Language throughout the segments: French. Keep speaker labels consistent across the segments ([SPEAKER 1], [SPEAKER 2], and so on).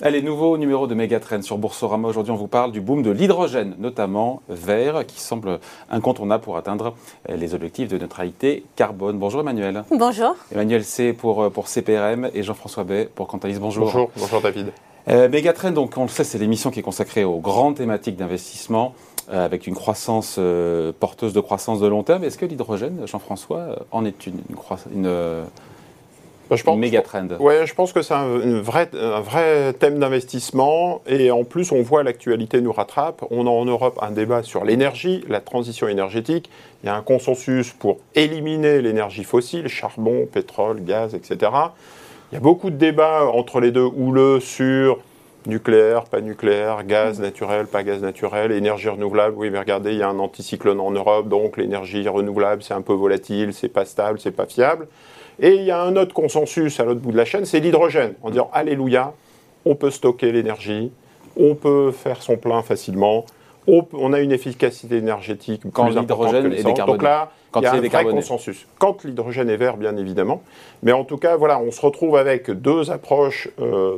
[SPEAKER 1] Allez, nouveau numéro de Megatrend sur Boursorama. Aujourd'hui, on vous parle du boom de l'hydrogène, notamment vert, qui semble incontournable pour atteindre les objectifs de neutralité carbone. Bonjour Emmanuel.
[SPEAKER 2] Bonjour.
[SPEAKER 1] Emmanuel C pour, euh, pour CPRM et Jean-François Bay pour Cantalis. Bonjour.
[SPEAKER 3] Bonjour, bonjour David.
[SPEAKER 1] Euh, Megatrend, donc on le sait, c'est l'émission qui est consacrée aux grandes thématiques d'investissement euh, avec une croissance euh, porteuse de croissance de long terme. Est-ce que l'hydrogène, Jean-François, en est une, une, une, euh,
[SPEAKER 3] Bah, je pense,
[SPEAKER 1] méga trend?
[SPEAKER 3] Ouais, je pense que c'est un, une vraie- un vrai thème d'investissement et en plus on voit l'actualité nous rattrape. On a en Europe un débat sur l'énergie, la transition énergétique. Il y a un consensus pour éliminer l'énergie fossile, charbon, pétrole, gaz, etc. Il y a beaucoup de débats entre les deux houleux sur nucléaire, pas nucléaire, gaz naturel, pas gaz naturel, énergie renouvelable. Oui, mais regardez, il y a un anticyclone en Europe, donc l'énergie renouvelable, c'est un peu volatile, c'est pas stable, c'est pas fiable. Et il y a un autre consensus à l'autre bout de la chaîne, c'est l'hydrogène, en disant Alléluia, on peut stocker l'énergie, on peut faire son plein facilement, on, a une efficacité énergétique
[SPEAKER 1] Quand
[SPEAKER 3] plus importante que l'essence. Donc là,
[SPEAKER 1] Quand
[SPEAKER 3] il y a
[SPEAKER 1] il
[SPEAKER 3] un vrai consensus. Quand l'hydrogène est vert, bien évidemment. Mais en tout cas, voilà, on se retrouve avec deux approches. euh,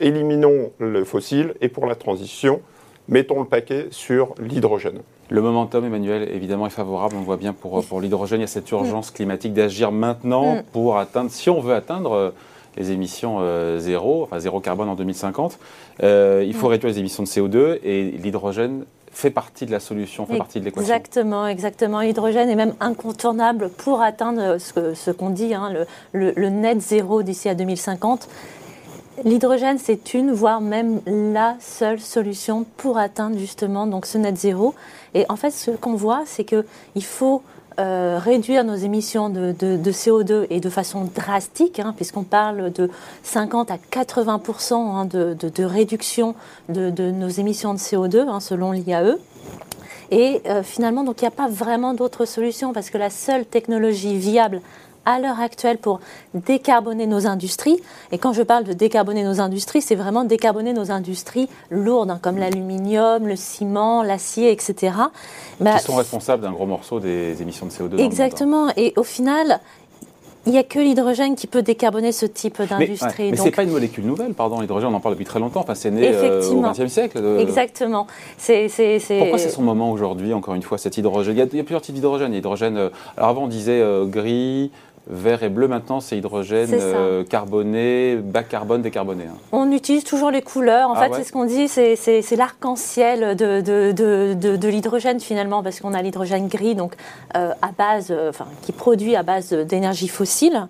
[SPEAKER 3] éliminons le fossile et pour la transition, mettons le paquet sur l'hydrogène.
[SPEAKER 1] Le momentum, Emmanuel, évidemment, est favorable. On voit bien pour, pour l'hydrogène, il y a cette urgence climatique d'agir maintenant
[SPEAKER 2] Mm.
[SPEAKER 1] pour atteindre, si on veut atteindre euh, les émissions euh, zéro, enfin zéro carbone en 2050, euh, il faut réduire les émissions de CO2 et l'hydrogène fait partie de la solution, fait partie de l'équation.
[SPEAKER 2] Exactement, exactement. L'hydrogène est même incontournable pour atteindre ce qu'on dit, hein, le, le- le net zéro d'ici à 2050. L'hydrogène, c'est une, voire même la seule solution pour atteindre justement donc ce net zéro. Et en fait, ce qu'on voit, c'est que il faut euh, réduire nos émissions de, de- de CO2 et de façon drastique, hein, puisqu'on parle de 50 à 80 hein, de, réduction de, de nos émissions de CO2 hein, selon l'IAE. Et euh, finalement, donc il n'y a pas vraiment d'autre solution parce que la seule technologie viable à l'heure actuelle pour décarboner nos industries, et quand je parle de décarboner nos industries, c'est vraiment décarboner nos industries lourdes, hein, comme l'aluminium, le ciment, l'acier, etc. Bah,
[SPEAKER 1] Qui sont responsables d'un gros morceau des émissions de CO2 dans le monde, hein.
[SPEAKER 2] Exactement. Et au final, il n'y a que l'hydrogène qui peut décarboner ce type d'industrie.
[SPEAKER 1] mais
[SPEAKER 2] Donc,
[SPEAKER 1] c'est pas une molécule nouvelle, pardon, l'hydrogène, on en parle depuis très longtemps, enfin c'est né euh, au. XXe siècle. euh,
[SPEAKER 2] Exactement. C'est, c'est, c'est-
[SPEAKER 1] Pourquoi c'est son moment aujourd'hui, encore une fois, cet hydrogène? Il y, a, il y a plusieurs types d'hydrogène. Il y a Hydrogène, euh, alors avant on disait euh, gris, vert et bleu, maintenant c'est hydrogène euh, carboné, bas carbone, décarboné. hein.
[SPEAKER 2] On utilise toujours les couleurs. En
[SPEAKER 1] Ah
[SPEAKER 2] fait,
[SPEAKER 1] ouais
[SPEAKER 2] c'est ce qu'on dit, c'est, l'arc-en-ciel de, de, de, de- de l'hydrogène finalement, parce qu'on a l'hydrogène gris, donc euh, à base, euh, enfin, qui produit à base d'énergie fossile.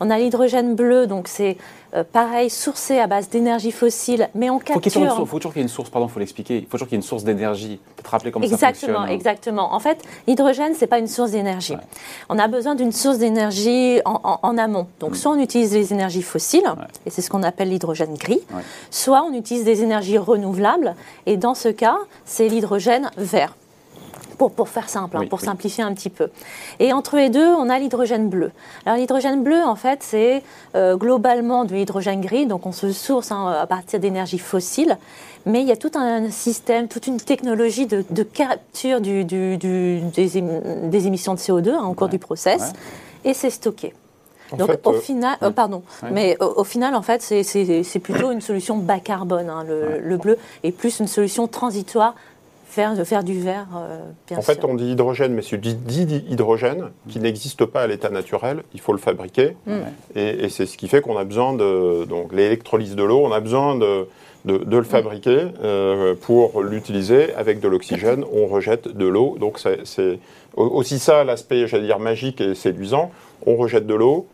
[SPEAKER 2] On a l'hydrogène bleu, donc c'est euh, pareil, sourcé à base d'énergie fossile, mais on
[SPEAKER 1] Faut
[SPEAKER 2] capture.
[SPEAKER 1] source- faut toujours qu'il y ait une source, pardon, faut l'expliquer. Il faut toujours qu'il y ait une source d'énergie. Peut-être rappeler comment ça
[SPEAKER 2] Exactement,
[SPEAKER 1] fonctionne. hein.
[SPEAKER 2] exactement. En fait, l'hydrogène, c'est pas une source d'énergie.
[SPEAKER 1] Ouais.
[SPEAKER 2] On a besoin d'une source d'énergie en, en- en amont. Donc, soit on utilise les énergies fossiles,
[SPEAKER 1] Mm. Ouais.
[SPEAKER 2] et c'est ce qu'on appelle l'hydrogène gris,
[SPEAKER 1] Ouais.
[SPEAKER 2] soit on utilise des énergies renouvelables, et dans ce cas, c'est l'hydrogène vert. Pour, pour faire simple, hein,
[SPEAKER 1] Oui,
[SPEAKER 2] pour
[SPEAKER 1] oui.
[SPEAKER 2] simplifier un petit peu. Et entre les deux, on a l'hydrogène bleu. Alors l'hydrogène bleu, en fait, c'est euh, globalement de l'hydrogène gris, donc on se source hein, à partir d'énergie fossile, mais il y a tout un système, toute une technologie de, de capture du- du- du- des, ém- des émissions de CO2 hein, au cours
[SPEAKER 1] Ouais,
[SPEAKER 2] du process,
[SPEAKER 1] ouais.
[SPEAKER 2] et c'est stocké.
[SPEAKER 3] En
[SPEAKER 2] Donc
[SPEAKER 3] fait,
[SPEAKER 2] au
[SPEAKER 3] euh,
[SPEAKER 2] final, euh, pardon,
[SPEAKER 1] Ouais.
[SPEAKER 2] mais au, au final en fait c'est plutôt une solution bas carbone, hein, le, le bleu, et plus une solution transitoire vers, vers du vert, euh, bien
[SPEAKER 3] En
[SPEAKER 2] sûr.
[SPEAKER 3] fait, on dit hydrogène, mais c'est du dit hydrogène qui n'existe pas à l'état naturel. Il faut le fabriquer.
[SPEAKER 2] Mm.
[SPEAKER 3] Et, et c'est ce qui fait qu'on a besoin de. Donc, l'électrolyse de l'eau, on a besoin de, de, de le fabriquer euh, pour l'utiliser avec de l'oxygène. On rejette de l'eau. Donc, c'est- c'est au- aussi ça l'aspect, j'allais dire, magique et séduisant. On rejette de l'eau.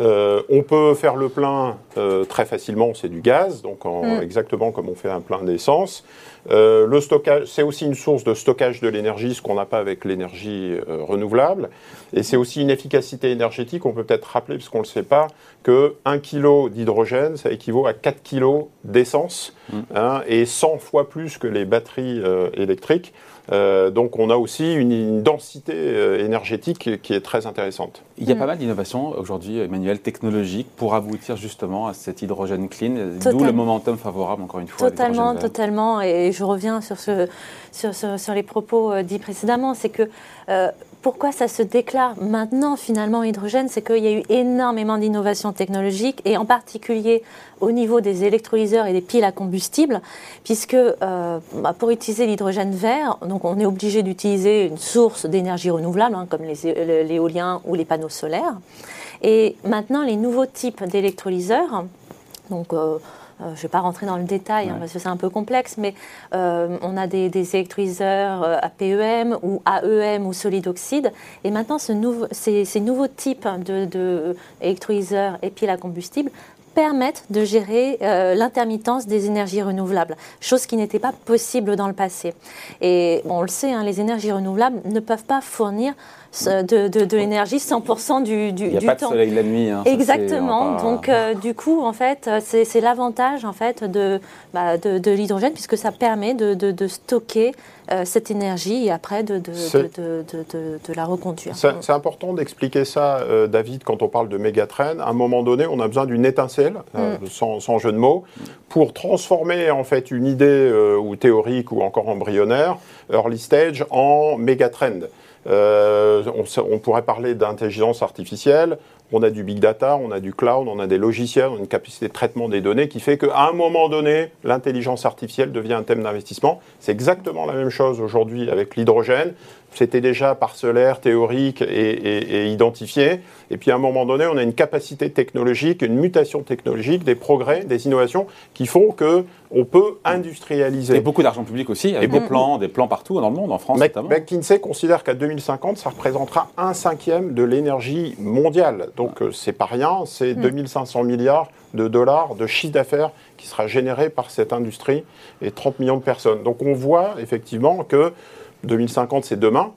[SPEAKER 3] Euh, on peut faire le plein euh, très facilement, c'est du gaz, donc en-
[SPEAKER 2] Mm.
[SPEAKER 3] exactement comme on fait un plein d'essence. Euh, le stockage, c'est aussi une source de stockage de l'énergie, ce qu'on n'a pas avec l'énergie euh, renouvelable. Et c'est aussi une efficacité énergétique. On peut peut-être rappeler, parce qu'on ne le sait pas, que 1 kg d'hydrogène, ça équivaut à 4 kg d'essence,
[SPEAKER 1] Mm.
[SPEAKER 3] hein, et 100 fois plus que les batteries euh, électriques. Euh, donc on a aussi une, une densité euh, énergétique qui est très intéressante.
[SPEAKER 1] Il y a
[SPEAKER 2] Mm.
[SPEAKER 1] pas mal d'innovations aujourd'hui, Emmanuel, technologiques, pour aboutir justement à cet hydrogène clean, d'où le momentum favorable, encore une fois. à
[SPEAKER 2] Totalement, totalement. Et je reviens sur, les propos euh, dits précédemment. C'est que euh, pourquoi ça se déclare maintenant finalement hydrogène C'est qu'il y a eu énormément d'innovations technologiques et en particulier au niveau des électrolyseurs et des piles à combustible, puisque euh, bah, pour utiliser l'hydrogène vert, donc on est obligé d'utiliser une source d'énergie renouvelable, hein, comme l'éolien ou les panneaux solaires. Et maintenant, les nouveaux types d'électrolyseurs, donc je ne vais pas rentrer dans le détail hein, parce que c'est un peu complexe, mais euh, on a des, électrolyseurs APEM ou AEM ou solide oxyde. Et maintenant, ce ces, nouveaux types d'électrolyseurs de, et piles à combustible permettent de gérer l'intermittence des énergies renouvelables, chose qui n'était pas possible dans le passé. Et on le sait, hein, les énergies renouvelables ne peuvent pas fournir de, de, l'énergie 100% du, du,
[SPEAKER 1] Il n'y a pas de soleil la nuit. Hein,
[SPEAKER 2] Exactement. Donc, euh, du coup, en fait, c'est l'avantage en fait de, bah, de, l'hydrogène puisque ça permet de, stocker euh, cette énergie et après de, de, la reconduire.
[SPEAKER 3] C'est important d'expliquer ça, euh, David, quand on parle de mégatrain. À un moment donné, on a besoin d'une étincelle, mm. sans, sans, jeu de mots, pour transformer en fait une idée ou théorique ou encore embryonnaire, early stage, en mégatrend. Euh, on, pourrait parler d'intelligence artificielle. On a du big data, on a du cloud, on a des logiciels, on a une capacité de traitement des données qui fait qu'à un moment donné, l'intelligence artificielle devient un thème d'investissement. C'est exactement la même chose aujourd'hui avec l'hydrogène c'était déjà parcellaire, théorique et, identifié. Et puis à un moment donné, on a une capacité technologique, une mutation technologique, des progrès, des innovations qui font que on peut industrialiser.
[SPEAKER 1] Et beaucoup d'argent public aussi, avec des plans, des plans partout dans le monde, en France notamment.
[SPEAKER 3] McKinsey considère qu'à 2050, ça représentera un cinquième de l'énergie mondiale. Donc euh, c'est pas rien, c'est 2500 mm. milliards de dollars de chiffre d'affaires qui sera généré par cette industrie et 30 millions de personnes. Donc on voit effectivement que 2050, c'est demain.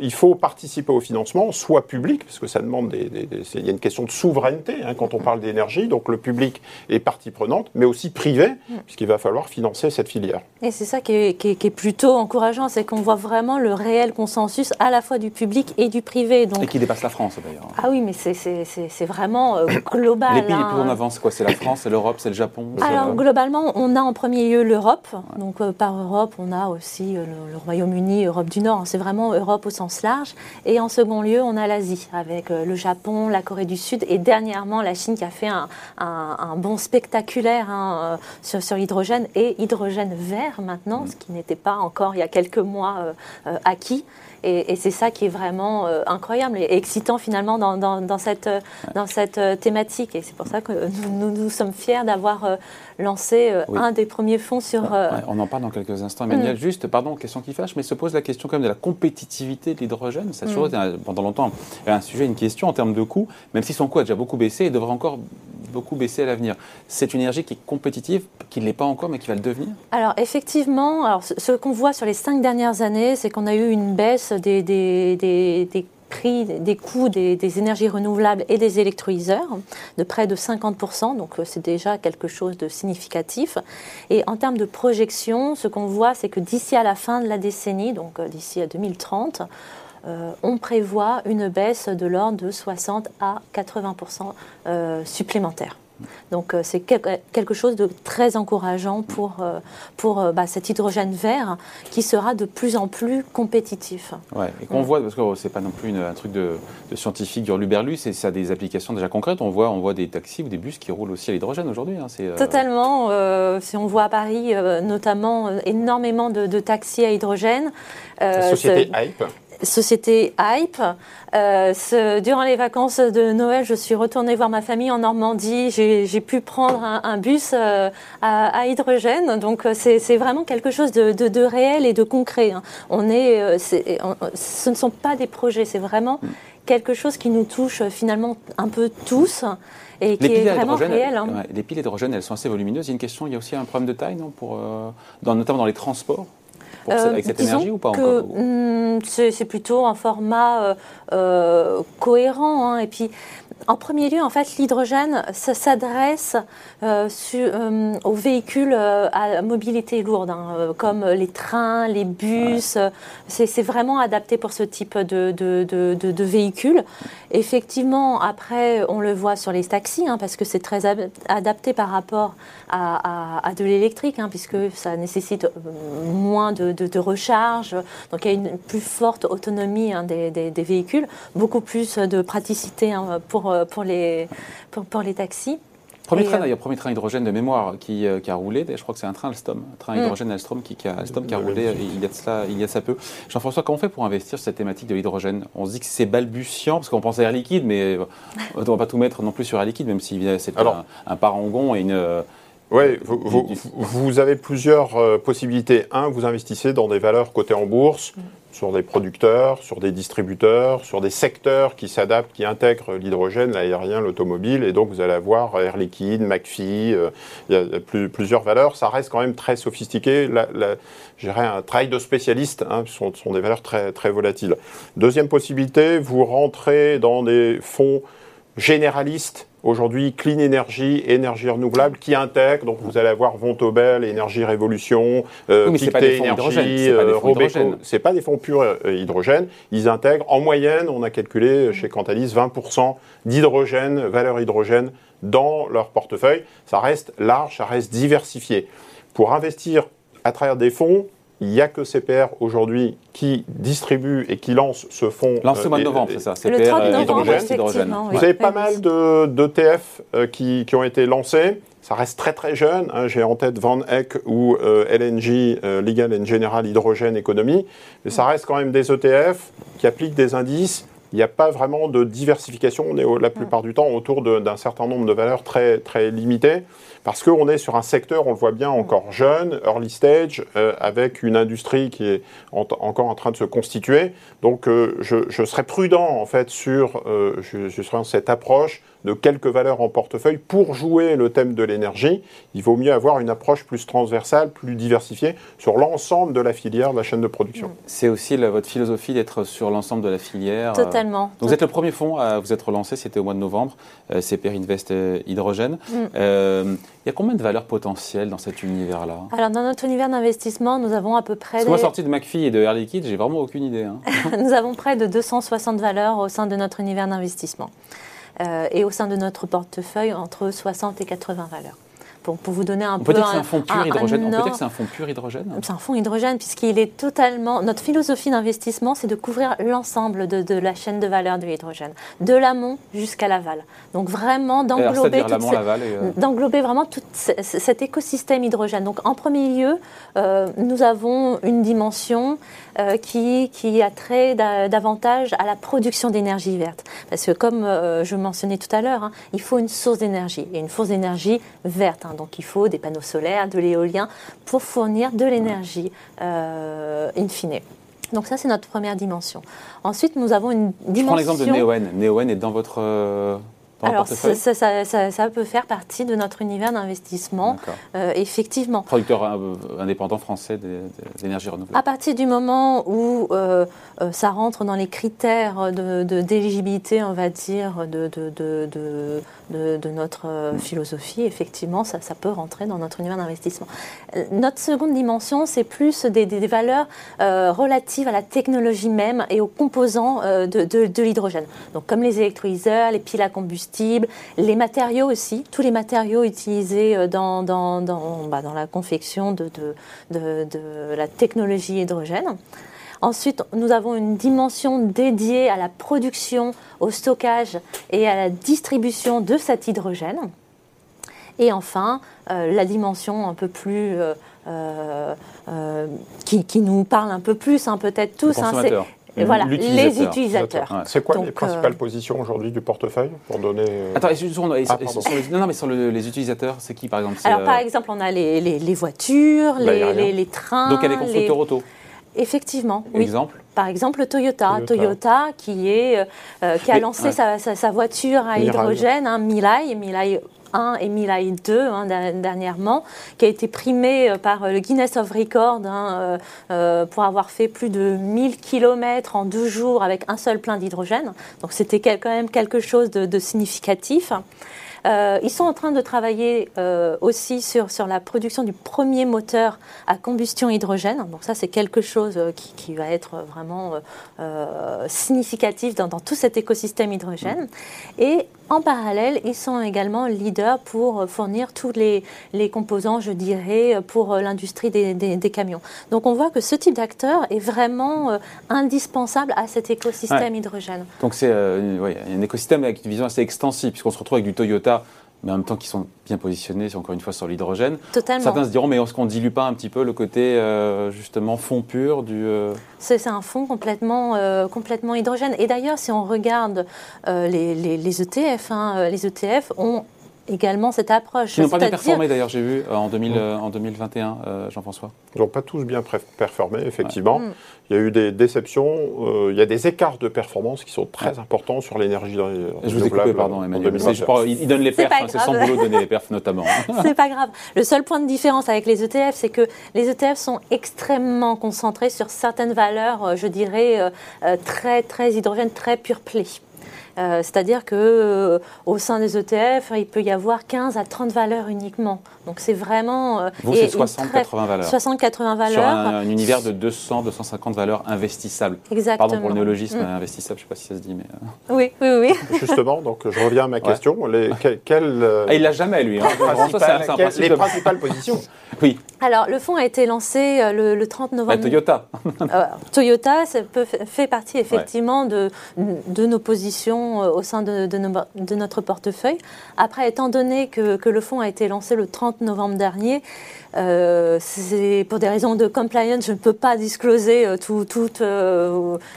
[SPEAKER 3] Il faut participer au financement, soit public, parce que ça demande des. il y a une question de souveraineté hein, quand on parle d'énergie, donc le public est partie prenante, mais aussi privé, mm. puisqu'il va falloir financer cette filière.
[SPEAKER 2] Et c'est ça qui est, plutôt encourageant, c'est qu'on voit vraiment le réel consensus à la fois du public et du privé.
[SPEAKER 1] Donc... Et qui dépasse la France d'ailleurs.
[SPEAKER 2] Ah oui, mais c'est vraiment euh, global.
[SPEAKER 1] Les pays les plus en hein. avance, quoi C'est la France, c'est l'Europe, c'est le Japon
[SPEAKER 2] Alors globalement, on a en premier lieu l'Europe. Donc euh, par Europe, on a aussi euh, le Royaume-Uni, Europe du Nord, c'est vraiment Europe au sens large. Et en second lieu, on a l'Asie, avec euh, le Japon, la Corée du Sud et dernièrement la Chine qui a fait un, un, bond spectaculaire hein, euh, sur, l'hydrogène et hydrogène vert maintenant, ce qui n'était pas encore il y a quelques mois euh, acquis. Et, c'est ça qui est vraiment incroyable et excitant finalement dans, dans, cette, dans cette thématique. Et c'est pour ça que nous, nous, sommes fiers d'avoir lancé euh, un des premiers fonds sur.
[SPEAKER 1] Euh, on en parle dans quelques instants. Emmanuel, mm. juste, pardon, question qui fâche, mais se pose la question quand même de la compétitivité de l'hydrogène. Ça a toujours mm. été pendant longtemps un sujet, une question en termes de coût, même si son coût a déjà beaucoup baissé et devrait encore beaucoup baisser à l'avenir. C'est une énergie qui est compétitive, qui ne l'est pas encore, mais qui va le devenir
[SPEAKER 2] Alors, effectivement, ce, qu'on voit sur les cinq dernières années, c'est qu'on a eu une baisse des prix des coûts des, énergies renouvelables et des électrolyseurs de près de 50%, donc euh, c'est déjà quelque chose de significatif. Et en termes de projection, ce qu'on voit, c'est que d'ici à la fin de la décennie, donc euh, d'ici à 2030, euh, on prévoit une baisse de l'ordre de 60 à 80% supplémentaire. Donc euh, c'est quelque chose de très encourageant pour, euh, pour euh, bah, cet hydrogène vert qui sera de plus en plus compétitif.
[SPEAKER 1] Ouais, et qu'on voit, parce que c'est pas non plus un truc de, scientifique hurluberlu, c'est ça a des applications déjà concrètes. On voit, on voit des taxis ou des bus qui roulent aussi à l'hydrogène aujourd'hui. Hein,
[SPEAKER 2] Totalement. si on voit à Paris notamment énormément de, taxis à hydrogène.
[SPEAKER 3] La société Hype
[SPEAKER 2] société Hype. Euh, durant les vacances de Noël, je suis retournée voir ma famille en Normandie. J'ai pu prendre un, bus euh, à, hydrogène. Donc, euh, c'est vraiment quelque chose de, réel et de concret. Hein. On est, ce ne sont pas des projets, c'est vraiment quelque chose qui nous touche finalement un peu tous et qui est vraiment réel. Hein.
[SPEAKER 1] les piles hydrogène, elles sont assez volumineuses. Il y a une question, il y a aussi un problème de taille, non, pour, notamment dans les transports euh, avec cette énergie ou pas encore
[SPEAKER 2] hmm, C'est plutôt un format euh, euh, cohérent. Hein. et puis, en premier lieu, en fait, l'hydrogène s'adresse euh, euh, aux véhicules euh, à mobilité lourde, hein, comme les trains, les bus. C'est vraiment adapté pour ce type de, de, véhicules. Effectivement, après, on le voit sur les taxis, hein, parce que c'est très adapté par rapport à, de l'électrique, hein, puisque ça nécessite moins de, recharge. Donc, il y a une plus forte autonomie des, des, véhicules, beaucoup plus de praticité pour euh, pour, les, pour, les taxis.
[SPEAKER 1] Premier train, euh, premier train hydrogène de mémoire qui, euh, qui a roulé, je crois que c'est un train Alstom, un train mm. hydrogène Alstom qui, qui a, Alstom qui a roulé il y a, cela, il y a ça peu. Jean-François, comment on fait pour investir sur cette thématique de l'hydrogène? On se dit que c'est balbutiant, parce qu'on pense à Air Liquide, mais on ne va pas tout mettre non plus sur Air Liquide, même si c'est un, un, parangon et une...
[SPEAKER 3] Oui, vous, vous, avez plusieurs possibilités. Un, vous investissez dans des valeurs cotées en bourse. Sur des producteurs, sur des distributeurs, sur des secteurs qui s'adaptent, qui intègrent l'hydrogène, l'aérien, l'automobile, et donc vous allez avoir Air Liquide, McPhee, euh, il y a plusieurs valeurs. Ça reste quand même très sophistiqué. La, un travail de spécialiste, hein, ce sont, des valeurs très, très volatiles. Deuxième possibilité, vous rentrez dans des fonds généralistes aujourd'hui Clean Energy, énergie renouvelable, qui intègre, donc vous allez avoir Vontobel, Énergie Révolution,
[SPEAKER 1] euh, oui, des Énergie, euh,
[SPEAKER 3] Robeco. C'est pas des fonds purs euh, hydrogène. Ils intègrent, en moyenne, on a calculé chez Cantalis 20% d'hydrogène, valeur hydrogène dans leur portefeuille. Ça reste large, ça reste diversifié. Pour investir à travers des fonds, il n'y a que CPR aujourd'hui qui distribue et qui lance ce fonds.
[SPEAKER 1] Lance le mois de novembre, c'est ça
[SPEAKER 2] CPR le hydrogène. hydrogène.
[SPEAKER 3] Vous avez pas mal d'ETF de, qui, qui, ont été lancés. Ça reste très très jeune. Hein. J'ai en tête Van Eck ou euh, LNG, euh, Legal and General Hydrogène Economy. Mais ça reste quand même des ETF qui appliquent des indices. Il n'y a pas vraiment de diversification. On est la plupart du temps autour d'un certain nombre de valeurs très, très limitées parce qu'on est sur un secteur, on le voit bien, encore jeune, early stage, euh, avec une industrie qui est encore en train de se constituer. Donc euh, je, je, serais prudent en fait sur euh, je, cette approche de quelques valeurs en portefeuille pour jouer le thème de l'énergie. Il vaut mieux avoir une approche plus transversale, plus diversifiée sur l'ensemble de la filière de la chaîne de production.
[SPEAKER 1] C'est aussi votre philosophie d'être sur l'ensemble de la filière.
[SPEAKER 2] Totalement.
[SPEAKER 1] Donc vous êtes le premier fonds à vous être lancé, c'était au mois de novembre, c'est Perinvest Hydrogène. Mm. Il y a combien de valeurs potentielles dans cet univers-là?
[SPEAKER 2] Alors, dans notre univers d'investissement, nous avons à peu près.
[SPEAKER 1] Moi, sorti de McPhee et de Air Liquide, j'ai vraiment aucune idée. Hein.
[SPEAKER 2] nous avons près de 260 valeurs au sein de notre univers d'investissement. Euh, et au sein de notre portefeuille, entre 60 et 80 valeurs pour, vous donner un
[SPEAKER 1] on
[SPEAKER 2] peu.
[SPEAKER 1] Peut dire que c'est un fonds pur hydrogène. On peut dire que c'est un fonds pur hydrogène.
[SPEAKER 2] C'est un fonds hydrogène puisqu'il est totalement. Notre philosophie d'investissement, c'est de couvrir l'ensemble de, de, la chaîne de valeur de l'hydrogène, de l'amont jusqu'à l'aval. Donc vraiment d'englober
[SPEAKER 1] euh,
[SPEAKER 2] d'englober vraiment tout cet écosystème hydrogène. Donc en premier lieu, euh, nous avons une dimension euh, qui, qui a trait davantage à la production d'énergie verte. Parce que comme je mentionnais tout à l'heure, hein, il faut une source d'énergie, et une source d'énergie verte. Hein. Donc il faut des panneaux solaires, de l'éolien, pour fournir de l'énergie euh, in fine. Donc ça, c'est notre première dimension. Ensuite, nous avons une dimension... Je
[SPEAKER 1] prends l'exemple de Neoen. Neoen est dans votre...
[SPEAKER 2] Alors, ça, peut faire partie de notre univers d'investissement, euh, effectivement.
[SPEAKER 1] Producteur euh, indépendant français d'énergie renouvelable.
[SPEAKER 2] À partir du moment où euh, ça rentre dans les critères d'éligibilité, de, on va dire, de, de, notre philosophie, effectivement, ça, peut rentrer dans notre univers d'investissement. Notre seconde dimension, c'est plus des, des, valeurs relatives à la technologie même et aux composants de, l'hydrogène. Donc, comme les électrolyseurs, les piles à les matériaux aussi, tous les matériaux utilisés euh, dans, dans, dans, bah, dans la confection de, de, de, la technologie hydrogène. Ensuite, nous avons une dimension dédiée à la production, au stockage et à la distribution de cet hydrogène. Et enfin, euh, la dimension un peu plus euh, qui, qui, nous parle un peu plus, hein, peut-être tous,
[SPEAKER 1] hein,
[SPEAKER 2] voilà, les utilisateurs.
[SPEAKER 3] C'est quoi les principales euh, positions aujourd'hui du portefeuille pour donner euh,
[SPEAKER 1] Attends, sur, ah, les, non, mais sur les utilisateurs, c'est qui par exemple
[SPEAKER 2] Alors par euh, exemple, on a les, les voitures, bah, les, trains.
[SPEAKER 1] Donc il y a des constructeurs auto.
[SPEAKER 2] Effectivement.
[SPEAKER 1] Oui. Exemple
[SPEAKER 2] Par exemple, Toyota. Toyota, qui, est, qui a lancé sa, sa, voiture à hydrogène, hein, Mirai. Mirai 1 et Milai 2 hein, dernièrement, qui a été primé par le Guinness of Record hein, pour avoir fait plus de 1000 km en deux jours avec un seul plein d'hydrogène. Donc c'était quand même quelque chose de significatif. Euh, ils sont en train de travailler euh, aussi sur, sur la production du premier moteur à combustion hydrogène. Donc ça, c'est quelque chose euh, qui, qui, va être vraiment significatif dans, dans, tout cet écosystème hydrogène. Et en parallèle, ils sont également leaders pour fournir tous les, les composants, je dirais, pour l'industrie des, des, camions. Donc on voit que ce type d'acteur est vraiment indispensable à cet écosystème hydrogène.
[SPEAKER 1] Donc c'est un écosystème avec une vision assez extensive, puisqu'on se retrouve avec du Toyota mais en même temps qui sont bien positionnés, encore une fois, sur l'hydrogène. Certains se diront, mais est-ce qu'on ne dilue pas un petit peu le côté, euh, justement, fond pur du...
[SPEAKER 2] Euh c'est un fond complètement, euh, complètement hydrogène. Et d'ailleurs, si on regarde les, les, ETF, hein, les ETF ont également cette approche.
[SPEAKER 1] Ils n'ont pas bien performé d'ailleurs, j'ai vu, en, 2000, en 2021, Jean-François.
[SPEAKER 3] Ils n'ont pas tous bien performé, effectivement. Mm. Il y a eu des déceptions, euh, il y a des écarts de performance qui sont très importants sur l'énergie
[SPEAKER 1] Je vous ai coupé, pardon, Emmanuel. il donne les perfs, hein, c'est sans boulot de donner les perfs notamment.
[SPEAKER 2] c'est pas grave. Le seul point de différence avec les ETF, c'est que les ETF sont extrêmement concentrés sur certaines valeurs, euh, je dirais, euh, très, très hydrogène, très pure play. Euh, c'est-à-dire que euh, au sein des ETF, il peut y avoir 15 à 30 valeurs uniquement. Donc c'est vraiment.
[SPEAKER 1] Euh, Vous, c'est 60-80 valeurs.
[SPEAKER 2] 60-80 valeurs.
[SPEAKER 1] Sur un, univers de 200-250 valeurs investissables.
[SPEAKER 2] Exactement.
[SPEAKER 1] Pardon pour le néologisme mm. investissable, je ne sais pas si ça se dit, mais.
[SPEAKER 2] Oui, oui, oui.
[SPEAKER 3] Justement, donc je reviens à ma question. Les,
[SPEAKER 1] ah, il l'a jamais, lui. Hein.
[SPEAKER 3] les principales positions.
[SPEAKER 1] Oui.
[SPEAKER 2] Alors, le fonds a été lancé le, 30 novembre.
[SPEAKER 1] Toyota.
[SPEAKER 2] Toyota ça peut, fait partie effectivement de, de nos positions euh, au sein de, notre portefeuille. Après, étant donné que, que, le fonds a été lancé le 30 novembre dernier, euh, c'est pour des raisons de compliance, je ne peux pas discloser euh, toutes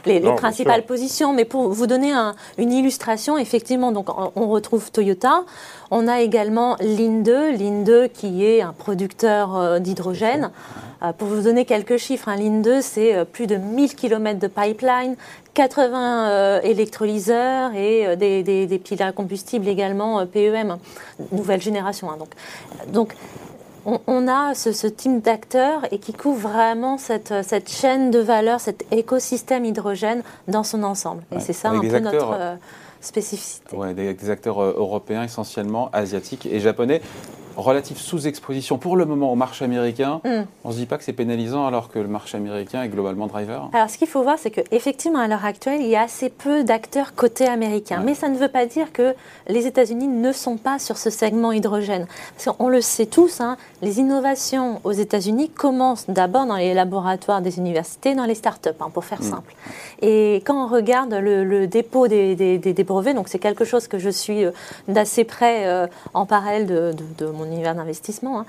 [SPEAKER 2] les, principales positions, mais pour vous donner une illustration, effectivement, donc on, retrouve Toyota. On a également Linde, Linde qui est un producteur d'hydrogène. pour vous donner quelques chiffres, hein, Linde, c'est plus de 1000 km de pipeline, 80 euh, électrolyseurs et euh, des, des, piles à combustible également euh, PEM, nouvelle génération. Hein, donc, donc on, a ce, type d'acteurs et qui couvre vraiment cette, cette, chaîne de valeur, cet écosystème hydrogène dans son ensemble. Et c'est ça un peu notre spécificité.
[SPEAKER 1] Ouais, des, acteurs européens essentiellement, asiatiques et japonais relative sous-exposition pour le moment au marché américain, hmm. on ne se dit pas que c'est pénalisant alors que le marché américain est globalement driver
[SPEAKER 2] Alors ce qu'il faut voir, c'est qu'effectivement, à l'heure actuelle, il y a assez peu d'acteurs côté américain. Mais ça ne veut pas dire que les États-Unis ne sont pas sur ce segment hydrogène. Parce qu'on le sait tous, hein, les innovations aux États-Unis commencent d'abord dans les laboratoires des universités, dans les start-up, hein, pour faire hmm. simple. Et quand on regarde le, dépôt des, des, brevets, donc c'est quelque chose que je suis euh, d'assez près euh, en parallèle de, de, de mon univers d'investissement, hein,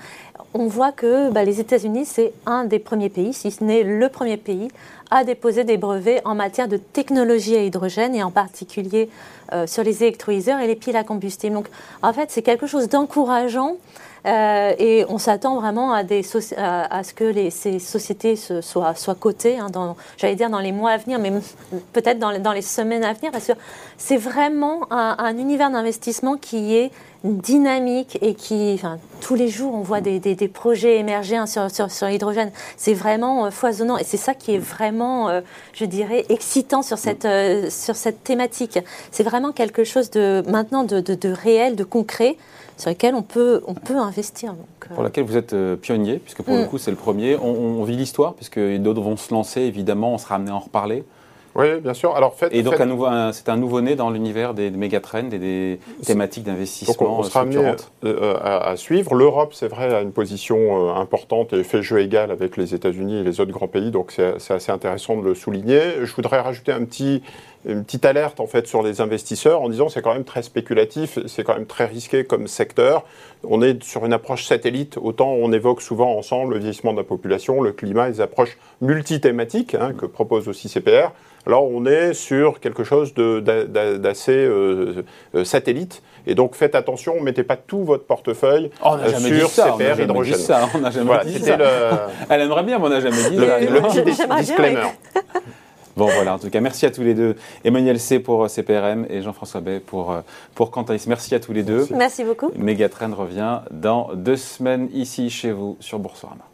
[SPEAKER 2] on voit que bah, les États-Unis, c'est un des premiers pays, si ce n'est le premier pays, à déposer des brevets en matière de technologie à hydrogène et en particulier euh, sur les électrolyseurs et les piles à combustible. Donc, en fait, c'est quelque chose d'encourageant. Euh, et on s'attend vraiment à, ce que ces sociétés se, soient, cotées, hein, j'allais dire dans les mois à venir, mais peut-être dans, les semaines à venir, parce que c'est vraiment un univers d'investissement qui est dynamique et qui, enfin, tous les jours, on voit des, des, projets émerger hein, sur, sur, l'hydrogène. C'est vraiment euh, foisonnant et c'est ça qui est vraiment, euh, je dirais, excitant sur cette, euh, sur cette thématique. C'est vraiment quelque chose de maintenant de, de, réel, de concret sur lequel on peut, on peut investir.
[SPEAKER 1] Donc, pour laquelle vous êtes pionnier, puisque pour le mm. coup c'est le premier. On, on vit l'histoire, puisque d'autres vont se lancer, évidemment, on sera amené à en reparler.
[SPEAKER 3] Oui, bien sûr. Alors,
[SPEAKER 1] et donc, c'est un nouveau-né dans l'univers des, mégatrends et des thématiques d'investissement.
[SPEAKER 3] On, on, sera amené euh, euh, à, suivre. L'Europe, c'est vrai, a une position euh, importante et fait jeu égal avec les États-Unis et les autres grands pays. Donc, c'est assez intéressant de le souligner. Je voudrais rajouter un petit, une petite alerte en fait sur les investisseurs en disant c'est quand même très spéculatif, c'est quand même très risqué comme secteur. On est sur une approche satellite. Autant on évoque souvent ensemble le vieillissement de la population, le climat, les approches multithématiques hein, que propose aussi CPR. Alors on est sur quelque chose d'assez euh, euh, satellite. Et donc faites attention, ne mettez pas tout votre portefeuille
[SPEAKER 1] oh, sur
[SPEAKER 3] ça, CPR hydrogène.
[SPEAKER 1] Ça, on n'a jamais dit ça. Elle aimerait bien, mais on n'a jamais dit
[SPEAKER 3] le, Le petit disclaimer.
[SPEAKER 1] Bon, voilà, en tout cas, merci à tous les deux. Emmanuel C pour euh, CPRM et Jean-François Bay pour, euh, pour Cantalis. Merci à tous les deux.
[SPEAKER 2] Merci beaucoup.
[SPEAKER 1] Megatrend revient dans deux semaines ici chez vous sur Boursorama.